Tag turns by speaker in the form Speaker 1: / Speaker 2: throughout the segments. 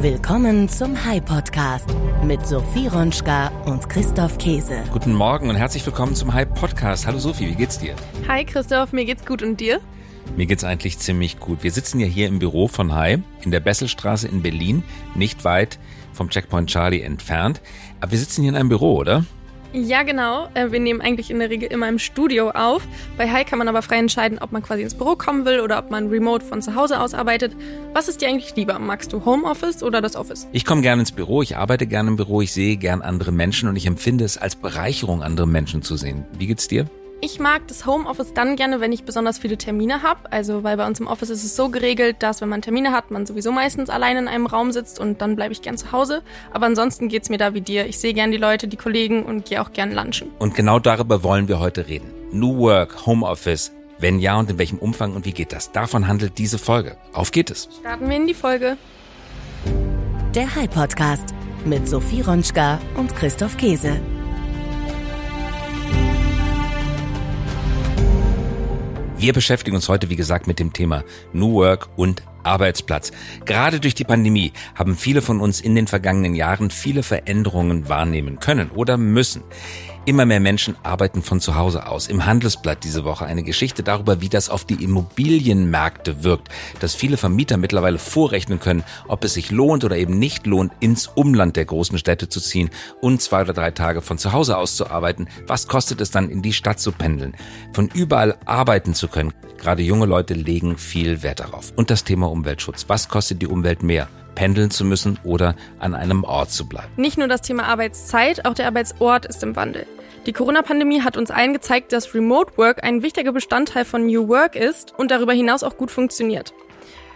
Speaker 1: Willkommen zum High Podcast mit Sophie Ronschka und Christoph Käse.
Speaker 2: Guten Morgen und herzlich willkommen zum High Podcast. Hallo Sophie, wie geht's dir?
Speaker 3: Hi Christoph, mir geht's gut und dir?
Speaker 2: Mir geht's eigentlich ziemlich gut. Wir sitzen ja hier im Büro von High in der Besselstraße in Berlin, nicht weit vom Checkpoint Charlie entfernt. Aber wir sitzen hier in einem Büro, oder?
Speaker 3: Ja, genau. Äh, wir nehmen eigentlich in der Regel immer im Studio auf. Bei Hi kann man aber frei entscheiden, ob man quasi ins Büro kommen will oder ob man remote von zu Hause aus arbeitet. Was ist dir eigentlich lieber? Magst du Homeoffice oder das Office?
Speaker 2: Ich komme gerne ins Büro, ich arbeite gerne im Büro, ich sehe gern andere Menschen und ich empfinde es als Bereicherung, andere Menschen zu sehen. Wie geht's dir?
Speaker 3: Ich mag das Homeoffice dann gerne, wenn ich besonders viele Termine habe. Also, weil bei uns im Office ist es so geregelt, dass wenn man Termine hat, man sowieso meistens allein in einem Raum sitzt und dann bleibe ich gern zu Hause. Aber ansonsten geht's mir da wie dir. Ich sehe gern die Leute, die Kollegen und gehe auch gern lunchen.
Speaker 2: Und genau darüber wollen wir heute reden. New Work, Homeoffice. Wenn ja und in welchem Umfang und wie geht das? Davon handelt diese Folge. Auf geht es.
Speaker 3: Starten wir in die Folge.
Speaker 1: Der High Podcast mit Sophie Ronschka und Christoph Käse.
Speaker 2: Wir beschäftigen uns heute, wie gesagt, mit dem Thema New Work und Arbeitsplatz. Gerade durch die Pandemie haben viele von uns in den vergangenen Jahren viele Veränderungen wahrnehmen können oder müssen. Immer mehr Menschen arbeiten von zu Hause aus. Im Handelsblatt diese Woche eine Geschichte darüber, wie das auf die Immobilienmärkte wirkt, dass viele Vermieter mittlerweile vorrechnen können, ob es sich lohnt oder eben nicht lohnt, ins Umland der großen Städte zu ziehen und zwei oder drei Tage von zu Hause aus zu arbeiten. Was kostet es dann, in die Stadt zu pendeln? Von überall arbeiten zu können. Gerade junge Leute legen viel Wert darauf. Und das Thema Umweltschutz. Was kostet die Umwelt mehr? pendeln zu müssen oder an einem Ort zu bleiben.
Speaker 3: Nicht nur das Thema Arbeitszeit, auch der Arbeitsort ist im Wandel. Die Corona-Pandemie hat uns allen gezeigt, dass Remote Work ein wichtiger Bestandteil von New Work ist und darüber hinaus auch gut funktioniert.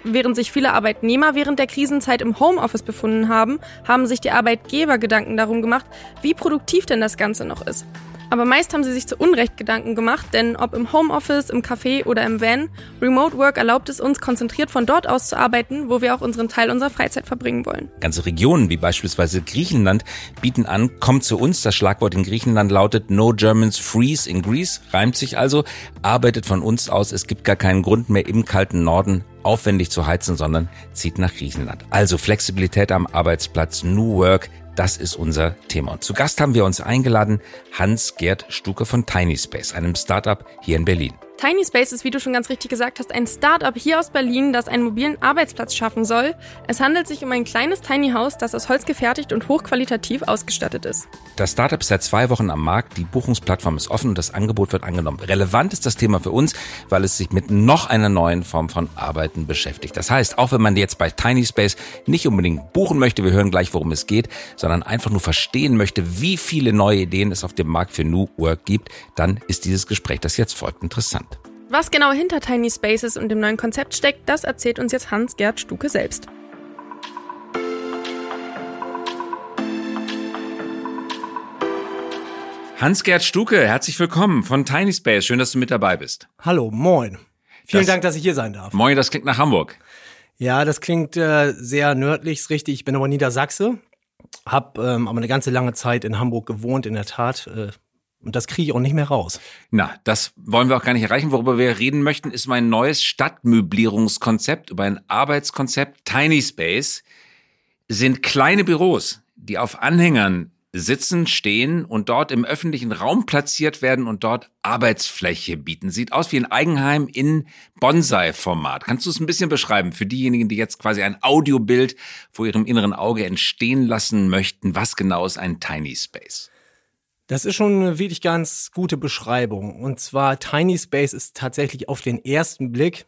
Speaker 3: Während sich viele Arbeitnehmer während der Krisenzeit im Homeoffice befunden haben, haben sich die Arbeitgeber Gedanken darum gemacht, wie produktiv denn das Ganze noch ist. Aber meist haben sie sich zu Unrecht Gedanken gemacht, denn ob im Homeoffice, im Café oder im Van, Remote Work erlaubt es uns, konzentriert von dort aus zu arbeiten, wo wir auch unseren Teil unserer Freizeit verbringen wollen.
Speaker 2: Ganze Regionen wie beispielsweise Griechenland bieten an, kommt zu uns. Das Schlagwort in Griechenland lautet No Germans Freeze in Greece, reimt sich also, arbeitet von uns aus. Es gibt gar keinen Grund mehr im kalten Norden aufwendig zu heizen, sondern zieht nach Griechenland. Also Flexibilität am Arbeitsplatz, New Work, das ist unser Thema. Und zu Gast haben wir uns eingeladen Hans-Gerd Stuke von Tiny Space, einem Startup hier in Berlin.
Speaker 3: Tiny Space ist, wie du schon ganz richtig gesagt hast, ein Startup hier aus Berlin, das einen mobilen Arbeitsplatz schaffen soll. Es handelt sich um ein kleines Tiny House, das aus Holz gefertigt und hochqualitativ ausgestattet ist.
Speaker 2: Das Startup ist seit zwei Wochen am Markt, die Buchungsplattform ist offen und das Angebot wird angenommen. Relevant ist das Thema für uns, weil es sich mit noch einer neuen Form von Arbeiten beschäftigt. Das heißt, auch wenn man jetzt bei Tiny Space nicht unbedingt buchen möchte, wir hören gleich, worum es geht, sondern einfach nur verstehen möchte, wie viele neue Ideen es auf dem Markt für New Work gibt, dann ist dieses Gespräch, das jetzt folgt, interessant.
Speaker 3: Was genau hinter Tiny Spaces und dem neuen Konzept steckt, das erzählt uns jetzt Hans-Gerd Stuke selbst.
Speaker 2: Hans-Gerd Stuke, herzlich willkommen von Tiny Space. Schön, dass du mit dabei bist.
Speaker 4: Hallo, moin. Vielen
Speaker 2: Das-
Speaker 4: Dank, dass ich hier sein darf.
Speaker 2: Moin, das klingt nach Hamburg.
Speaker 4: Ja, das klingt äh, sehr nördlich, ist richtig. Ich bin aber Niedersachse, hab ähm, aber eine ganze lange Zeit in Hamburg gewohnt, in der Tat. Äh, und das kriege ich auch nicht mehr raus.
Speaker 2: Na, das wollen wir auch gar nicht erreichen. Worüber wir reden möchten, ist mein neues Stadtmöblierungskonzept, über ein Arbeitskonzept. Tiny Space sind kleine Büros, die auf Anhängern sitzen, stehen und dort im öffentlichen Raum platziert werden und dort Arbeitsfläche bieten. Sieht aus wie ein Eigenheim in Bonsai-Format. Kannst du es ein bisschen beschreiben für diejenigen, die jetzt quasi ein Audiobild vor ihrem inneren Auge entstehen lassen möchten? Was genau ist ein Tiny Space?
Speaker 4: Das ist schon eine wirklich ganz gute Beschreibung. Und zwar Tiny Space ist tatsächlich auf den ersten Blick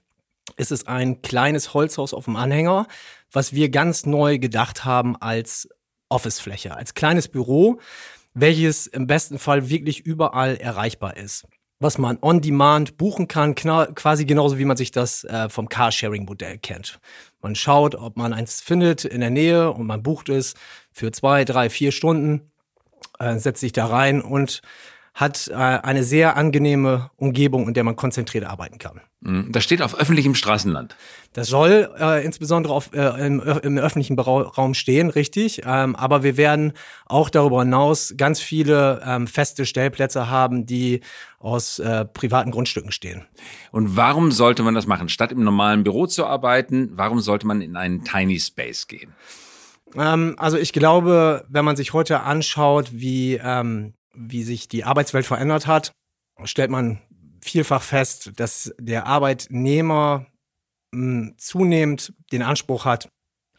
Speaker 4: ist es ein kleines Holzhaus auf dem Anhänger, was wir ganz neu gedacht haben als Officefläche, als kleines Büro, welches im besten Fall wirklich überall erreichbar ist. Was man on demand buchen kann, quasi genauso wie man sich das äh, vom Carsharing-Modell kennt. Man schaut, ob man eins findet in der Nähe und man bucht es für zwei, drei, vier Stunden äh, setzt sich da rein und hat äh, eine sehr angenehme Umgebung, in der man konzentriert arbeiten kann.
Speaker 2: Mm, Das steht auf öffentlichem Straßenland.
Speaker 4: Das soll äh, insbesondere auf, äh, im, im öffentlichen Raum stehen, richtig. Ähm, aber wir werden auch darüber hinaus ganz viele ähm, feste Stellplätze haben, die aus äh, privaten Grundstücken stehen.
Speaker 2: Und warum sollte man das machen? Statt im normalen Büro zu arbeiten, warum sollte man in einen Tiny Space gehen?
Speaker 4: Ähm, also ich glaube, wenn man sich heute anschaut, wie, ähm, wie sich die Arbeitswelt verändert hat, stellt man vielfach fest, dass der Arbeitnehmer mh, zunehmend den Anspruch hat,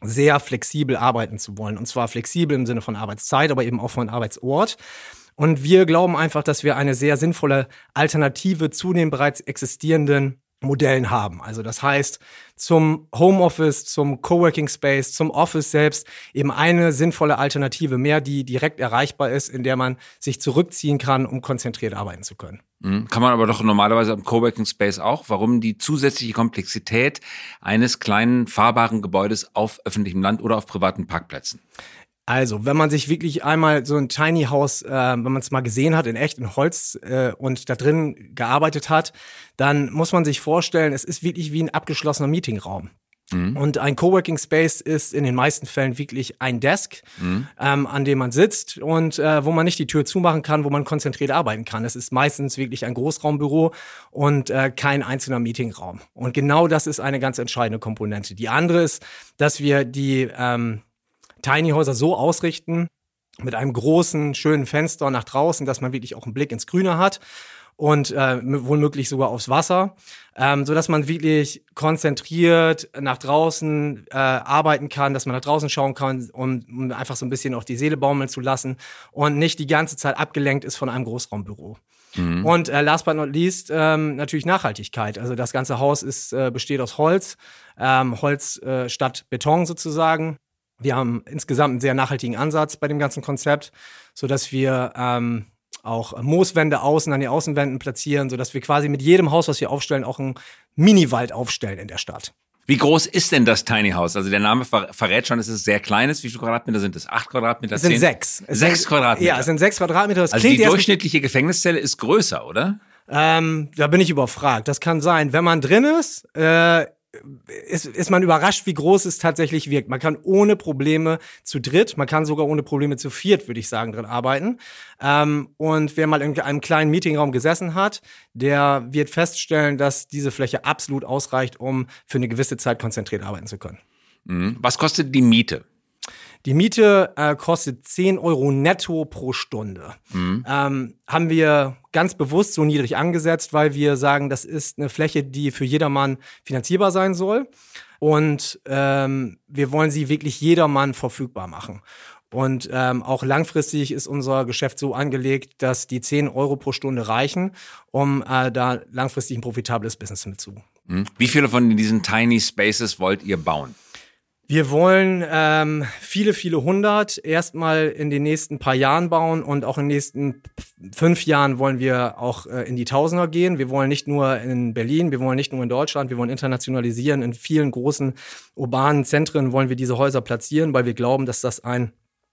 Speaker 4: sehr flexibel arbeiten zu wollen. Und zwar flexibel im Sinne von Arbeitszeit, aber eben auch von Arbeitsort. Und wir glauben einfach, dass wir eine sehr sinnvolle Alternative zu den bereits existierenden Modellen haben. Also das heißt, zum Homeoffice, zum Coworking Space, zum Office selbst eben eine sinnvolle Alternative mehr, die direkt erreichbar ist, in der man sich zurückziehen kann, um konzentriert arbeiten zu können.
Speaker 2: Mhm. Kann man aber doch normalerweise im Coworking Space auch. Warum die zusätzliche Komplexität eines kleinen fahrbaren Gebäudes auf öffentlichem Land oder auf privaten Parkplätzen?
Speaker 4: Also, wenn man sich wirklich einmal so ein Tiny House, äh, wenn man es mal gesehen hat, in echt, in Holz äh, und da drin gearbeitet hat, dann muss man sich vorstellen, es ist wirklich wie ein abgeschlossener Meetingraum. Mhm. Und ein Coworking Space ist in den meisten Fällen wirklich ein Desk, mhm. ähm, an dem man sitzt und äh, wo man nicht die Tür zumachen kann, wo man konzentriert arbeiten kann. Es ist meistens wirklich ein Großraumbüro und äh, kein einzelner Meetingraum. Und genau das ist eine ganz entscheidende Komponente. Die andere ist, dass wir die ähm, Tiny Häuser so ausrichten, mit einem großen, schönen Fenster nach draußen, dass man wirklich auch einen Blick ins Grüne hat und äh, womöglich sogar aufs Wasser, ähm, so dass man wirklich konzentriert nach draußen äh, arbeiten kann, dass man nach draußen schauen kann, um, um einfach so ein bisschen auch die Seele baumeln zu lassen und nicht die ganze Zeit abgelenkt ist von einem Großraumbüro. Mhm. Und äh, last but not least ähm, natürlich Nachhaltigkeit. Also das ganze Haus ist äh, besteht aus Holz, ähm, Holz äh, statt Beton sozusagen. Wir haben insgesamt einen sehr nachhaltigen Ansatz bei dem ganzen Konzept, so dass wir ähm, auch Mooswände außen an den Außenwänden platzieren, so dass wir quasi mit jedem Haus, was wir aufstellen, auch einen Mini-Wald aufstellen in der Stadt.
Speaker 2: Wie groß ist denn das Tiny House? Also der Name verrät schon, es ist sehr kleines. Wie viele Quadratmeter sind es? Acht Quadratmeter?
Speaker 4: Es sind sechs.
Speaker 2: Es sechs sind, Quadratmeter?
Speaker 4: Ja, es sind sechs Quadratmeter. Das
Speaker 2: also die durchschnittliche Gefängniszelle ist größer, oder?
Speaker 4: Ähm, da bin ich überfragt. Das kann sein. Wenn man drin ist, äh, ist, ist man überrascht, wie groß es tatsächlich wirkt. Man kann ohne Probleme zu dritt, man kann sogar ohne Probleme zu viert, würde ich sagen, drin arbeiten. Ähm, und wer mal in einem kleinen Meetingraum gesessen hat, der wird feststellen, dass diese Fläche absolut ausreicht, um für eine gewisse Zeit konzentriert arbeiten zu können.
Speaker 2: Mhm. Was kostet die Miete?
Speaker 4: Die Miete äh, kostet 10 Euro netto pro Stunde. Mhm. Ähm, haben wir ganz bewusst so niedrig angesetzt, weil wir sagen, das ist eine Fläche, die für jedermann finanzierbar sein soll. Und ähm, wir wollen sie wirklich jedermann verfügbar machen. Und ähm, auch langfristig ist unser Geschäft so angelegt, dass die 10 Euro pro Stunde reichen, um äh, da langfristig ein profitables Business mitzu.
Speaker 2: Mhm. Wie viele von diesen Tiny Spaces wollt ihr bauen?
Speaker 4: Wir wollen ähm, viele, viele hundert erstmal in den nächsten paar Jahren bauen und auch in den nächsten fünf Jahren wollen wir auch äh, in die Tausender gehen. Wir wollen nicht nur in Berlin, wir wollen nicht nur in Deutschland, wir wollen internationalisieren. In vielen großen urbanen Zentren wollen wir diese Häuser platzieren, weil wir glauben, dass das ein,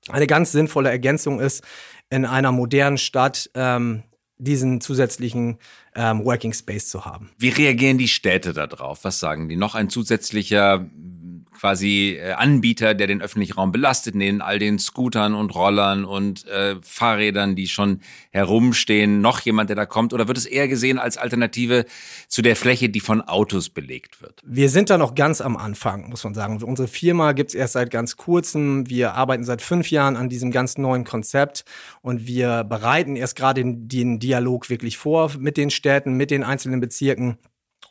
Speaker 4: eine ganz sinnvolle Ergänzung ist, in einer modernen Stadt ähm, diesen zusätzlichen ähm, Working Space zu haben.
Speaker 2: Wie reagieren die Städte darauf? Was sagen die? Noch ein zusätzlicher quasi äh, Anbieter, der den öffentlichen Raum belastet, neben all den Scootern und Rollern und äh, Fahrrädern, die schon herumstehen, noch jemand, der da kommt? Oder wird es eher gesehen als Alternative zu der Fläche, die von Autos belegt wird?
Speaker 4: Wir sind da noch ganz am Anfang, muss man sagen. Unsere Firma gibt's erst seit ganz kurzem. Wir arbeiten seit fünf Jahren an diesem ganz neuen Konzept und wir bereiten erst gerade den, den Dialog wirklich vor mit den Städten, mit den einzelnen Bezirken.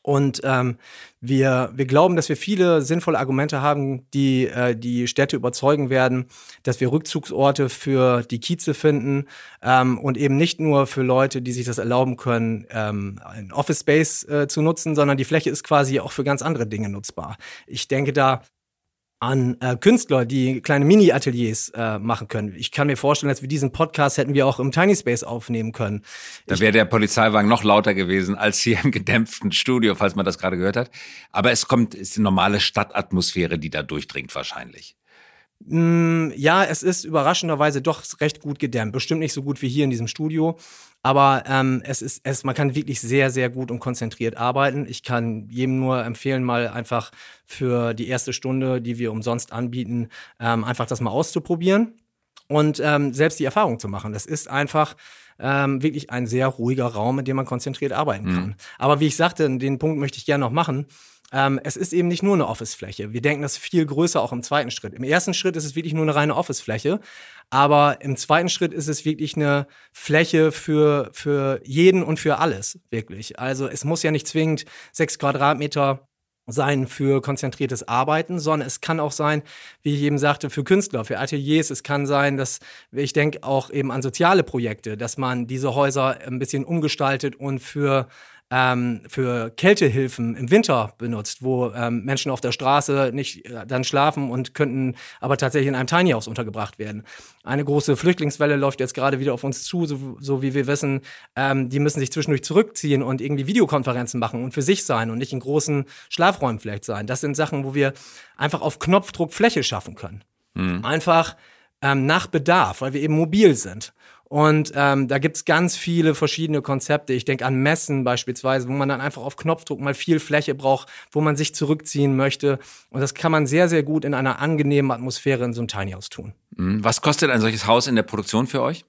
Speaker 4: Und ähm, wir, wir glauben, dass wir viele sinnvolle Argumente haben, die äh, die Städte überzeugen werden, dass wir Rückzugsorte für die Kieze finden ähm, und eben nicht nur für Leute, die sich das erlauben können, ähm, ein Office Space äh, zu nutzen, sondern die Fläche ist quasi auch für ganz andere Dinge nutzbar. Ich denke da an äh, Künstler, die kleine Mini-Ateliers äh, machen können. Ich kann mir vorstellen, dass wir diesen Podcast hätten wir auch im Tiny Space aufnehmen können.
Speaker 2: Da wäre der Polizeiwagen noch lauter gewesen als hier im gedämpften Studio, falls man das gerade gehört hat. Aber es kommt, ist die normale Stadtatmosphäre, die da durchdringt wahrscheinlich.
Speaker 4: Mm, ja, es ist überraschenderweise doch recht gut gedämmt. Bestimmt nicht so gut wie hier in diesem Studio. Aber ähm, es ist, es, man kann wirklich sehr, sehr gut und konzentriert arbeiten. Ich kann jedem nur empfehlen, mal einfach für die erste Stunde, die wir umsonst anbieten, ähm, einfach das mal auszuprobieren und ähm, selbst die Erfahrung zu machen. Das ist einfach ähm, wirklich ein sehr ruhiger Raum, in dem man konzentriert arbeiten kann. Mhm. Aber wie ich sagte, den Punkt möchte ich gerne noch machen. Ähm, es ist eben nicht nur eine Office-Fläche. Wir denken das viel größer auch im zweiten Schritt. Im ersten Schritt ist es wirklich nur eine reine Office-Fläche, aber im zweiten Schritt ist es wirklich eine Fläche für, für jeden und für alles, wirklich. Also es muss ja nicht zwingend sechs Quadratmeter sein für konzentriertes Arbeiten, sondern es kann auch sein, wie ich eben sagte, für Künstler, für Ateliers. Es kann sein, dass ich denke auch eben an soziale Projekte, dass man diese Häuser ein bisschen umgestaltet und für ähm, für Kältehilfen im Winter benutzt, wo ähm, Menschen auf der Straße nicht äh, dann schlafen und könnten aber tatsächlich in einem Tiny House untergebracht werden. Eine große Flüchtlingswelle läuft jetzt gerade wieder auf uns zu, so, so wie wir wissen. Ähm, die müssen sich zwischendurch zurückziehen und irgendwie Videokonferenzen machen und für sich sein und nicht in großen Schlafräumen vielleicht sein. Das sind Sachen, wo wir einfach auf Knopfdruck Fläche schaffen können. Mhm. Einfach ähm, nach Bedarf, weil wir eben mobil sind. Und ähm, da gibt's ganz viele verschiedene Konzepte. Ich denke an Messen beispielsweise, wo man dann einfach auf Knopfdruck mal viel Fläche braucht, wo man sich zurückziehen möchte. Und das kann man sehr, sehr gut in einer angenehmen Atmosphäre in so einem Tiny House tun.
Speaker 2: Mhm. Was kostet ein solches Haus in der Produktion für euch?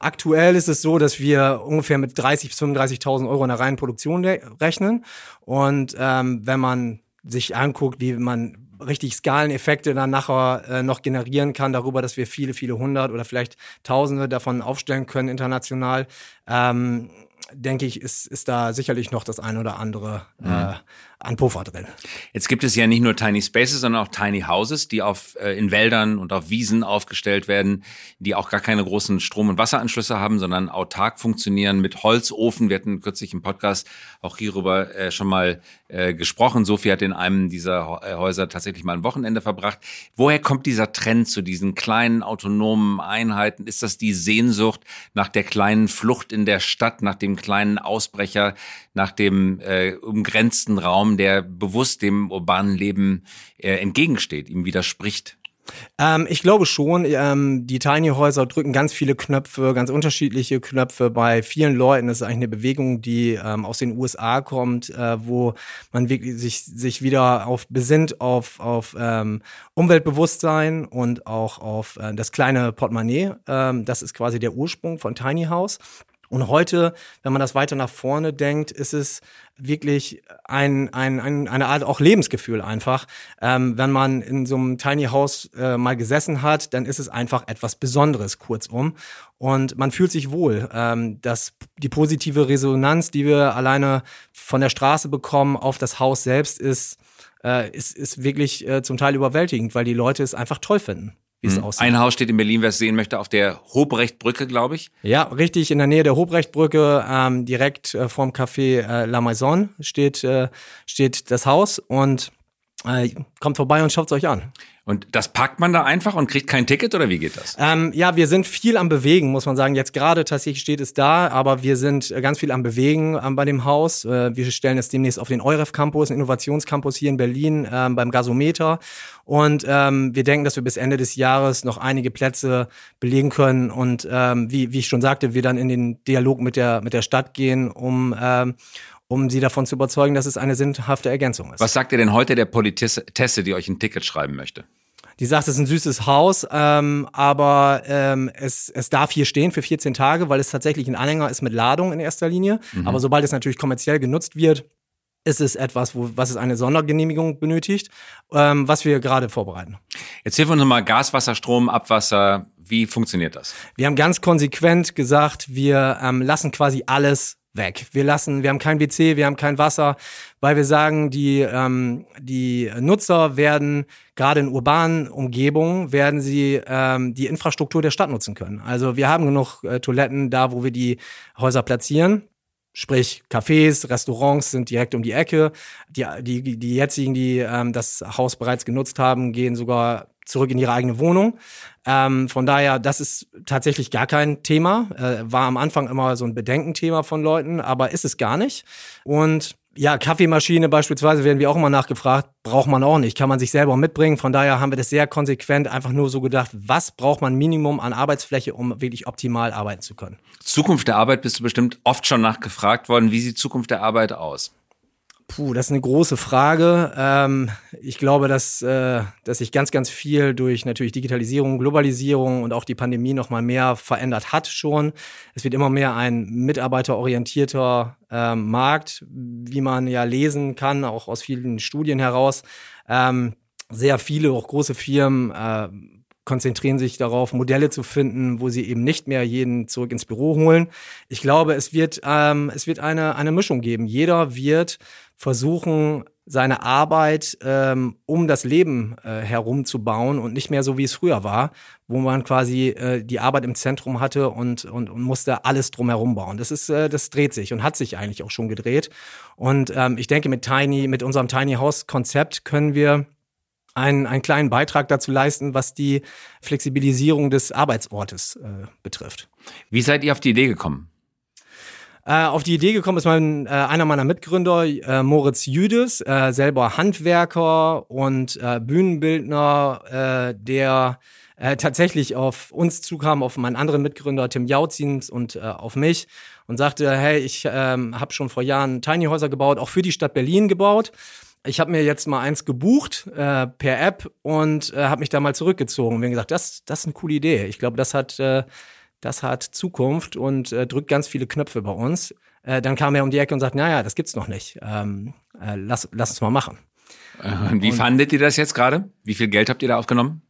Speaker 4: Aktuell ist es so, dass wir ungefähr mit 30.000 bis 35.000 Euro in der reinen Produktion rechnen. Und ähm, wenn man sich anguckt, wie man richtig Skaleneffekte dann nachher äh, noch generieren kann, darüber, dass wir viele, viele hundert oder vielleicht Tausende davon aufstellen können international. Ähm, denke ich, ist, ist da sicherlich noch das ein oder andere mhm. äh, an Puffer drin.
Speaker 2: Jetzt gibt es ja nicht nur Tiny Spaces, sondern auch Tiny Houses, die auf, äh, in Wäldern und auf Wiesen aufgestellt werden, die auch gar keine großen Strom- und Wasseranschlüsse haben, sondern autark funktionieren mit Holzofen. Wir hatten kürzlich im Podcast auch hierüber äh, schon mal äh, gesprochen. Sophie hat in einem dieser äh, Häuser tatsächlich mal ein Wochenende verbracht. Woher kommt dieser Trend zu diesen kleinen autonomen Einheiten? Ist das die Sehnsucht nach der kleinen Flucht in der Stadt, nach dem kleinen Ausbrecher, nach dem äh, umgrenzten Raum? Der bewusst dem urbanen Leben äh, entgegensteht, ihm widerspricht?
Speaker 4: Ähm, ich glaube schon, ähm, die Tiny Häuser drücken ganz viele Knöpfe, ganz unterschiedliche Knöpfe. Bei vielen Leuten das ist eigentlich eine Bewegung, die ähm, aus den USA kommt, äh, wo man wirklich sich, sich wieder auf besinnt auf, auf ähm, Umweltbewusstsein und auch auf äh, das kleine Portemonnaie. Ähm, das ist quasi der Ursprung von Tiny House. Und heute, wenn man das weiter nach vorne denkt, ist es wirklich ein, ein, ein, eine Art auch Lebensgefühl einfach. Ähm, wenn man in so einem Tiny House äh, mal gesessen hat, dann ist es einfach etwas Besonderes, kurzum. Und man fühlt sich wohl. Ähm, dass die positive Resonanz, die wir alleine von der Straße bekommen, auf das Haus selbst ist, äh, ist, ist wirklich äh, zum Teil überwältigend, weil die Leute es einfach toll finden wie es
Speaker 2: mhm.
Speaker 4: aussieht.
Speaker 2: Ein Haus steht in Berlin, wer es sehen möchte, auf der Hobrechtbrücke, glaube ich.
Speaker 4: Ja, richtig, in der Nähe der Hobrechtbrücke, ähm, direkt äh, vorm Café äh, La Maison steht, äh, steht das Haus und äh, kommt vorbei und schaut es euch an.
Speaker 2: Und das packt man da einfach und kriegt kein Ticket oder wie geht das?
Speaker 4: Ähm, ja, wir sind viel am Bewegen, muss man sagen. Jetzt gerade tatsächlich steht es da, aber wir sind äh, ganz viel am Bewegen ähm, bei dem Haus. Äh, wir stellen es demnächst auf den Euref Campus, einen Innovationscampus hier in Berlin ähm, beim Gasometer. Und ähm, wir denken, dass wir bis Ende des Jahres noch einige Plätze belegen können und ähm, wie, wie ich schon sagte, wir dann in den Dialog mit der, mit der Stadt gehen, um ähm, um sie davon zu überzeugen, dass es eine sinnhafte Ergänzung ist.
Speaker 2: Was sagt ihr denn heute der Politesse, die euch ein Ticket schreiben möchte?
Speaker 4: Die sagt, es ist ein süßes Haus, ähm, aber ähm, es, es darf hier stehen für 14 Tage, weil es tatsächlich ein Anhänger ist mit Ladung in erster Linie. Mhm. Aber sobald es natürlich kommerziell genutzt wird, ist es etwas, wo, was es eine Sondergenehmigung benötigt, ähm, was wir gerade vorbereiten.
Speaker 2: Jetzt hilf uns mal Gas, Wasser, Strom, Abwasser. Wie funktioniert das?
Speaker 4: Wir haben ganz konsequent gesagt, wir ähm, lassen quasi alles weg. Wir lassen, wir haben kein WC, wir haben kein Wasser, weil wir sagen, die, ähm, die Nutzer werden gerade in urbanen Umgebungen werden sie ähm, die Infrastruktur der Stadt nutzen können. Also wir haben genug äh, Toiletten da, wo wir die Häuser platzieren. Sprich, Cafés, Restaurants sind direkt um die Ecke. Die, die, die jetzigen, die ähm, das Haus bereits genutzt haben, gehen sogar zurück in ihre eigene Wohnung. Ähm, von daher, das ist tatsächlich gar kein Thema. Äh, war am Anfang immer so ein Bedenkenthema von Leuten, aber ist es gar nicht. Und ja, Kaffeemaschine beispielsweise werden wir auch immer nachgefragt, braucht man auch nicht, kann man sich selber mitbringen. Von daher haben wir das sehr konsequent einfach nur so gedacht, was braucht man Minimum an Arbeitsfläche, um wirklich optimal arbeiten zu können.
Speaker 2: Zukunft der Arbeit bist du bestimmt oft schon nachgefragt worden. Wie sieht Zukunft der Arbeit aus?
Speaker 4: Puh, das ist eine große Frage. Ähm, ich glaube, dass, äh, dass sich ganz, ganz viel durch natürlich Digitalisierung, Globalisierung und auch die Pandemie noch mal mehr verändert hat schon. Es wird immer mehr ein mitarbeiterorientierter äh, Markt, wie man ja lesen kann, auch aus vielen Studien heraus. Ähm, sehr viele, auch große Firmen äh, konzentrieren sich darauf, Modelle zu finden, wo sie eben nicht mehr jeden zurück ins Büro holen. Ich glaube, es wird, ähm, es wird eine, eine Mischung geben. Jeder wird versuchen, seine Arbeit ähm, um das Leben äh, herum zu bauen und nicht mehr so, wie es früher war, wo man quasi äh, die Arbeit im Zentrum hatte und, und, und musste alles drumherum bauen. Das ist, äh, das dreht sich und hat sich eigentlich auch schon gedreht. Und ähm, ich denke, mit Tiny, mit unserem Tiny House Konzept können wir einen, einen kleinen Beitrag dazu leisten, was die Flexibilisierung des Arbeitsortes äh, betrifft.
Speaker 2: Wie seid ihr auf die Idee gekommen?
Speaker 4: Äh, auf die Idee gekommen ist mein, äh, einer meiner Mitgründer, äh, Moritz Jüdes, äh, selber Handwerker und äh, Bühnenbildner, äh, der äh, tatsächlich auf uns zukam, auf meinen anderen Mitgründer Tim Jautzins und äh, auf mich und sagte, hey, ich ähm, habe schon vor Jahren Tiny Häuser gebaut, auch für die Stadt Berlin gebaut ich habe mir jetzt mal eins gebucht äh, per App und äh, habe mich da mal zurückgezogen. Und wir haben gesagt, das, das ist eine coole Idee. Ich glaube, das hat, äh, das hat Zukunft und äh, drückt ganz viele Knöpfe bei uns. Äh, dann kam er um die Ecke und sagt, naja, das gibt's noch nicht. Ähm, äh, lass, lass uns mal machen.
Speaker 2: Und wie und, fandet ihr das jetzt gerade? Wie viel Geld habt ihr da aufgenommen?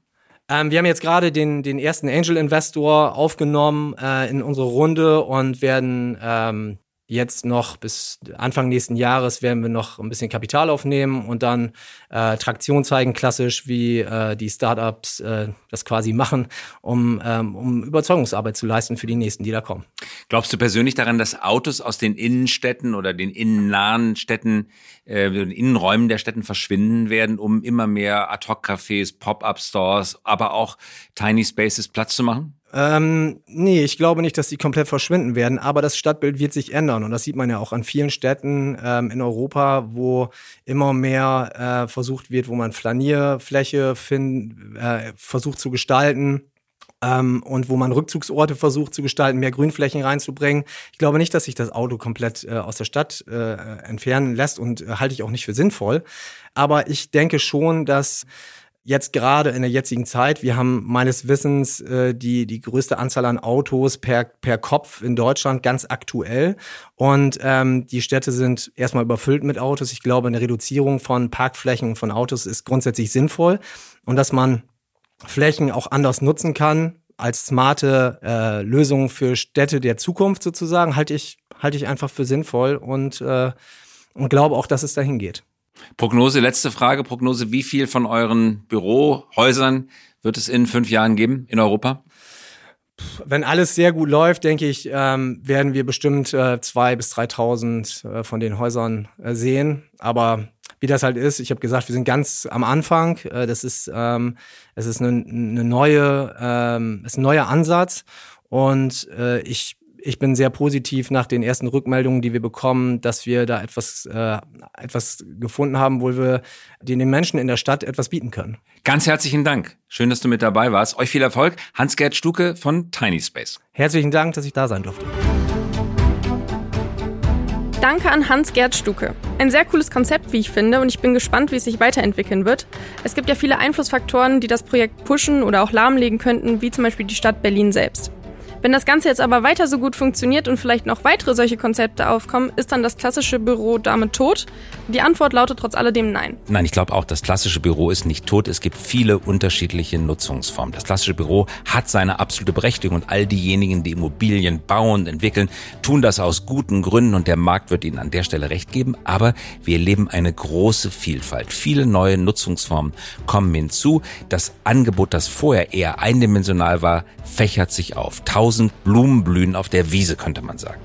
Speaker 4: Ähm, wir haben jetzt gerade den, den ersten Angel Investor aufgenommen äh, in unsere Runde und werden ähm, jetzt noch bis Anfang nächsten Jahres werden wir noch ein bisschen Kapital aufnehmen und dann äh, Traktion zeigen, klassisch wie äh, die Startups äh, das quasi machen, um, ähm, um Überzeugungsarbeit zu leisten für die nächsten, die da kommen.
Speaker 2: Glaubst du persönlich daran, dass Autos aus den Innenstädten oder den innennahen Städten, äh, den Innenräumen der Städten verschwinden werden, um immer mehr Ad-Hoc-Cafés, Pop-Up-Stores, aber auch Tiny Spaces Platz zu machen?
Speaker 4: Ähm, nee, ich glaube nicht, dass die komplett verschwinden werden, aber das Stadtbild wird sich ändern und das sieht man ja auch an vielen Städten ähm, in Europa, wo immer mehr äh, versucht wird, wo man Flanierfläche find, äh, versucht zu gestalten ähm, und wo man Rückzugsorte versucht zu gestalten, mehr Grünflächen reinzubringen. Ich glaube nicht, dass sich das Auto komplett äh, aus der Stadt äh, entfernen lässt und äh, halte ich auch nicht für sinnvoll. Aber ich denke schon, dass jetzt gerade in der jetzigen Zeit, wir haben meines Wissens äh, die, die größte Anzahl an Autos per, per Kopf in Deutschland ganz aktuell. Und ähm, die Städte sind erstmal überfüllt mit Autos. Ich glaube, eine Reduzierung von Parkflächen von Autos ist grundsätzlich sinnvoll. Und dass man Flächen auch anders nutzen kann, als smarte äh, Lösung für Städte der Zukunft sozusagen, halte ich, halte ich einfach für sinnvoll und, äh, und glaube auch, dass es dahin geht.
Speaker 2: Prognose, letzte Frage, Prognose, wie viel von euren Bürohäusern wird es in fünf Jahren geben in Europa?
Speaker 4: Wenn alles sehr gut läuft, denke ich, ähm, werden wir bestimmt äh, zwei bis 3.000 äh, von den Häusern äh, sehen. Aber wie das halt ist, ich habe gesagt, wir sind ganz am Anfang. Äh, das ist, ähm, es ist eine neue, ähm, ist ein neuer Ansatz. Und äh, ich ich bin sehr positiv nach den ersten Rückmeldungen, die wir bekommen, dass wir da etwas, äh, etwas gefunden haben, wo wir den Menschen in der Stadt etwas bieten können.
Speaker 2: Ganz herzlichen Dank. Schön, dass du mit dabei warst. Euch viel Erfolg. Hans-Gerd Stuke von Tiny Space.
Speaker 4: Herzlichen Dank, dass ich da sein durfte.
Speaker 3: Danke an Hans-Gerd Stuke. Ein sehr cooles Konzept, wie ich finde, und ich bin gespannt, wie es sich weiterentwickeln wird. Es gibt ja viele Einflussfaktoren, die das Projekt pushen oder auch lahmlegen könnten, wie zum Beispiel die Stadt Berlin selbst. Wenn das Ganze jetzt aber weiter so gut funktioniert und vielleicht noch weitere solche Konzepte aufkommen, ist dann das klassische Büro damit tot? Die Antwort lautet trotz alledem nein.
Speaker 2: Nein, ich glaube auch, das klassische Büro ist nicht tot. Es gibt viele unterschiedliche Nutzungsformen. Das klassische Büro hat seine absolute Berechtigung und all diejenigen, die Immobilien bauen entwickeln, tun das aus guten Gründen und der Markt wird ihnen an der Stelle recht geben. Aber wir erleben eine große Vielfalt. Viele neue Nutzungsformen kommen hinzu. Das Angebot, das vorher eher eindimensional war, fächert sich auf. Tausend Blumen blühen auf der Wiese, könnte man sagen.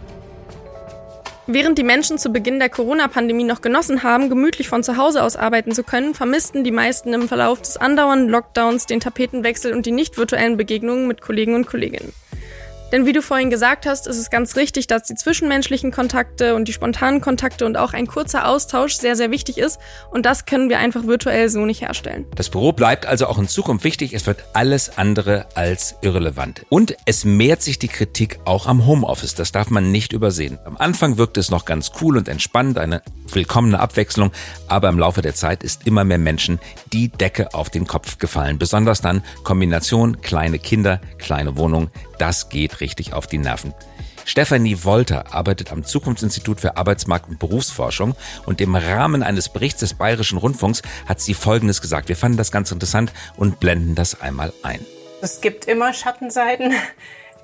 Speaker 3: Während die Menschen zu Beginn der Corona-Pandemie noch genossen haben, gemütlich von zu Hause aus arbeiten zu können, vermissten die meisten im Verlauf des andauernden Lockdowns den Tapetenwechsel und die nicht virtuellen Begegnungen mit Kollegen und Kolleginnen. Denn wie du vorhin gesagt hast, ist es ganz richtig, dass die zwischenmenschlichen Kontakte und die spontanen Kontakte und auch ein kurzer Austausch sehr, sehr wichtig ist. Und das können wir einfach virtuell so nicht herstellen.
Speaker 2: Das Büro bleibt also auch in Zukunft wichtig. Es wird alles andere als irrelevant. Und es mehrt sich die Kritik auch am Homeoffice. Das darf man nicht übersehen. Am Anfang wirkt es noch ganz cool und entspannt, eine willkommene Abwechslung. Aber im Laufe der Zeit ist immer mehr Menschen die Decke auf den Kopf gefallen. Besonders dann Kombination kleine Kinder, kleine Wohnung. Das geht richtig auf die Nerven. Stefanie Wolter arbeitet am Zukunftsinstitut für Arbeitsmarkt und Berufsforschung und im Rahmen eines Berichts des Bayerischen Rundfunks hat sie Folgendes gesagt. Wir fanden das ganz interessant und blenden das einmal ein.
Speaker 5: Es gibt immer Schattenseiten.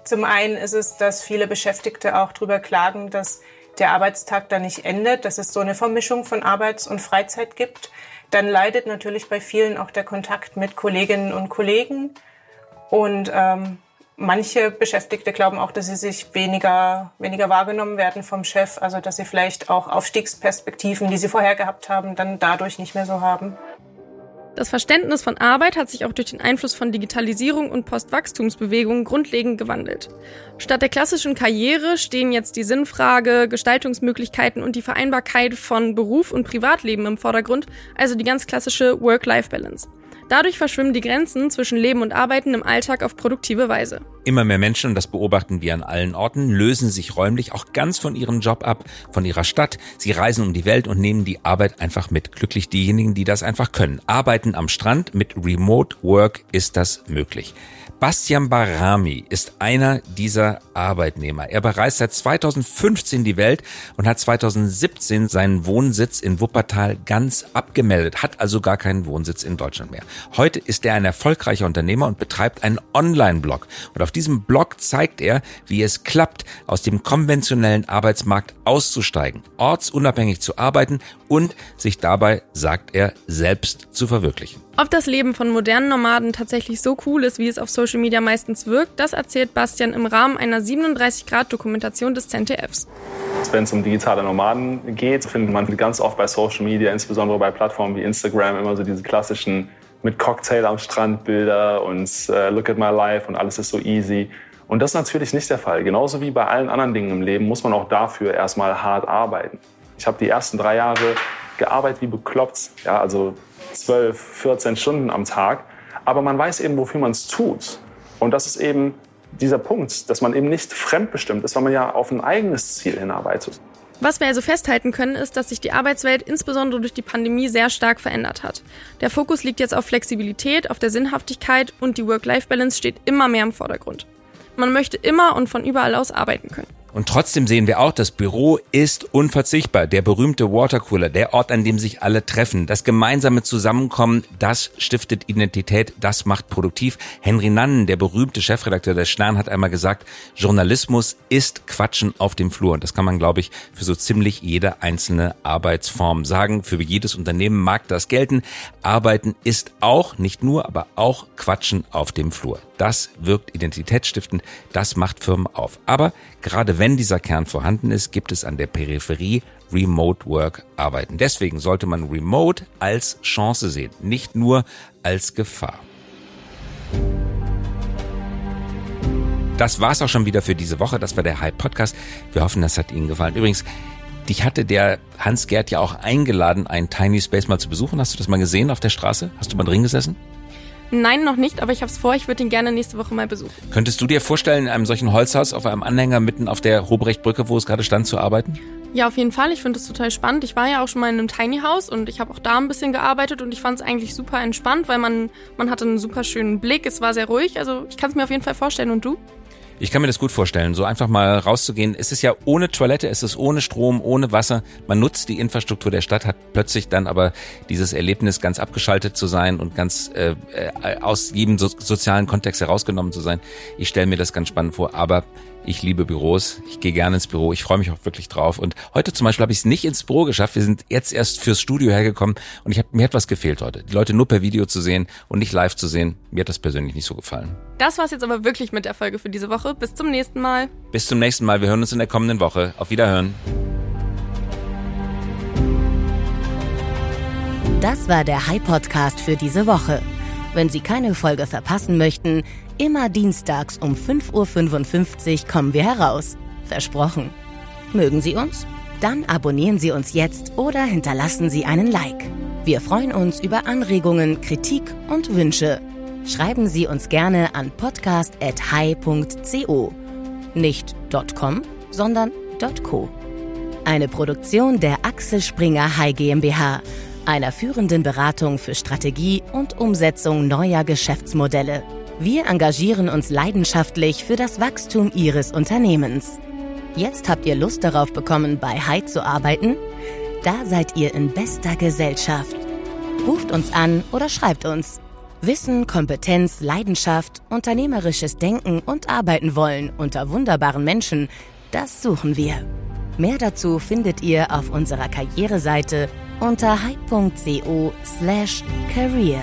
Speaker 5: Zum einen ist es, dass viele Beschäftigte auch darüber klagen, dass der Arbeitstag da nicht endet, dass es so eine Vermischung von Arbeits- und Freizeit gibt. Dann leidet natürlich bei vielen auch der Kontakt mit Kolleginnen und Kollegen. Und ähm, Manche Beschäftigte glauben auch, dass sie sich weniger, weniger wahrgenommen werden vom Chef, also dass sie vielleicht auch Aufstiegsperspektiven, die sie vorher gehabt haben, dann dadurch nicht mehr so haben.
Speaker 3: Das Verständnis von Arbeit hat sich auch durch den Einfluss von Digitalisierung und Postwachstumsbewegungen grundlegend gewandelt. Statt der klassischen Karriere stehen jetzt die Sinnfrage, Gestaltungsmöglichkeiten und die Vereinbarkeit von Beruf und Privatleben im Vordergrund, also die ganz klassische Work-Life-Balance. Dadurch verschwimmen die Grenzen zwischen Leben und Arbeiten im Alltag auf produktive Weise.
Speaker 2: Immer mehr Menschen, und das beobachten wir an allen Orten, lösen sich räumlich auch ganz von ihrem Job ab, von ihrer Stadt. Sie reisen um die Welt und nehmen die Arbeit einfach mit. Glücklich diejenigen, die das einfach können. Arbeiten am Strand mit Remote Work ist das möglich. Bastian Barami ist einer dieser Arbeitnehmer. Er bereist seit 2015 die Welt und hat 2017 seinen Wohnsitz in Wuppertal ganz abgemeldet, hat also gar keinen Wohnsitz in Deutschland mehr. Heute ist er ein erfolgreicher Unternehmer und betreibt einen Online-Blog. Und auf diesem Blog zeigt er, wie es klappt, aus dem konventionellen Arbeitsmarkt auszusteigen, ortsunabhängig zu arbeiten und sich dabei, sagt er, selbst zu verwirklichen.
Speaker 3: Ob das Leben von modernen Nomaden tatsächlich so cool ist, wie es auf Social Media meistens wirkt, das erzählt Bastian im Rahmen einer 37-Grad-Dokumentation des ZDFs.
Speaker 6: Wenn es um digitale Nomaden geht, findet man ganz oft bei Social Media, insbesondere bei Plattformen wie Instagram, immer so diese klassischen mit Cocktail am Strand Bilder und uh, Look at my life und alles ist so easy. Und das ist natürlich nicht der Fall. Genauso wie bei allen anderen Dingen im Leben muss man auch dafür erstmal hart arbeiten. Ich habe die ersten drei Jahre gearbeitet wie bekloppt. Ja, also 12, 14 Stunden am Tag. Aber man weiß eben, wofür man es tut. Und das ist eben dieser Punkt, dass man eben nicht fremdbestimmt ist, weil man ja auf ein eigenes Ziel hinarbeitet.
Speaker 3: Was wir also festhalten können, ist, dass sich die Arbeitswelt insbesondere durch die Pandemie sehr stark verändert hat. Der Fokus liegt jetzt auf Flexibilität, auf der Sinnhaftigkeit und die Work-Life-Balance steht immer mehr im Vordergrund. Man möchte immer und von überall aus arbeiten können.
Speaker 2: Und trotzdem sehen wir auch, das Büro ist unverzichtbar. Der berühmte Watercooler, der Ort, an dem sich alle treffen. Das gemeinsame Zusammenkommen, das stiftet Identität, das macht produktiv. Henry Nannen, der berühmte Chefredakteur der Stern, hat einmal gesagt, Journalismus ist Quatschen auf dem Flur. Und das kann man, glaube ich, für so ziemlich jede einzelne Arbeitsform sagen. Für jedes Unternehmen mag das gelten. Arbeiten ist auch, nicht nur, aber auch Quatschen auf dem Flur. Das wirkt identitätsstiftend, das macht Firmen auf. Aber gerade wenn dieser Kern vorhanden ist, gibt es an der Peripherie Remote Work Arbeiten. Deswegen sollte man Remote als Chance sehen, nicht nur als Gefahr. Das war's auch schon wieder für diese Woche. Das war der Hype Podcast. Wir hoffen, das hat Ihnen gefallen. Übrigens, dich hatte der Hans Gerd ja auch eingeladen, einen Tiny Space mal zu besuchen. Hast du das mal gesehen auf der Straße? Hast du mal drin gesessen?
Speaker 3: Nein, noch nicht, aber ich habe es vor, ich würde ihn gerne nächste Woche mal besuchen.
Speaker 2: Könntest du dir vorstellen, in einem solchen Holzhaus auf einem Anhänger mitten auf der Hobrechtbrücke, wo es gerade stand, zu arbeiten?
Speaker 3: Ja, auf jeden Fall. Ich finde das total spannend. Ich war ja auch schon mal in einem Tiny House und ich habe auch da ein bisschen gearbeitet und ich fand es eigentlich super entspannt, weil man, man hatte einen super schönen Blick. Es war sehr ruhig. Also ich kann es mir auf jeden Fall vorstellen. Und du?
Speaker 2: Ich kann mir das gut vorstellen, so einfach mal rauszugehen. Es ist ja ohne Toilette, es ist ohne Strom, ohne Wasser. Man nutzt die Infrastruktur der Stadt, hat plötzlich dann aber dieses Erlebnis, ganz abgeschaltet zu sein und ganz äh, äh aus jedem so sozialen Kontext herausgenommen zu sein. Ich stelle mir das ganz spannend vor, aber ich liebe Büros. Ich gehe gerne ins Büro. Ich freue mich auch wirklich drauf. Und heute zum Beispiel habe ich es nicht ins Büro geschafft. Wir sind jetzt erst fürs Studio hergekommen und ich hab, mir hat was gefehlt heute. Die Leute nur per Video zu sehen und nicht live zu sehen. Mir hat das persönlich nicht so gefallen.
Speaker 3: Das war's jetzt aber wirklich mit der Folge für diese Woche. Bis zum nächsten Mal.
Speaker 2: Bis zum nächsten Mal. Wir hören uns in der kommenden Woche. Auf Wiederhören.
Speaker 1: Das war der High Podcast für diese Woche. Wenn Sie keine Folge verpassen möchten, Immer dienstags um 5.55 Uhr kommen wir heraus. Versprochen. Mögen Sie uns? Dann abonnieren Sie uns jetzt oder hinterlassen Sie einen Like. Wir freuen uns über Anregungen, Kritik und Wünsche. Schreiben Sie uns gerne an podcast.hi.co. Nicht .com, sondern .co. Eine Produktion der Axel Springer High GmbH, einer führenden Beratung für Strategie und Umsetzung neuer Geschäftsmodelle. Wir engagieren uns leidenschaftlich für das Wachstum Ihres Unternehmens. Jetzt habt ihr Lust darauf bekommen, bei Hyde zu arbeiten? Da seid ihr in bester Gesellschaft. Ruft uns an oder schreibt uns. Wissen, Kompetenz, Leidenschaft, unternehmerisches Denken und Arbeiten wollen unter wunderbaren Menschen, das suchen wir. Mehr dazu findet ihr auf unserer Karriereseite unter hype.co slash career.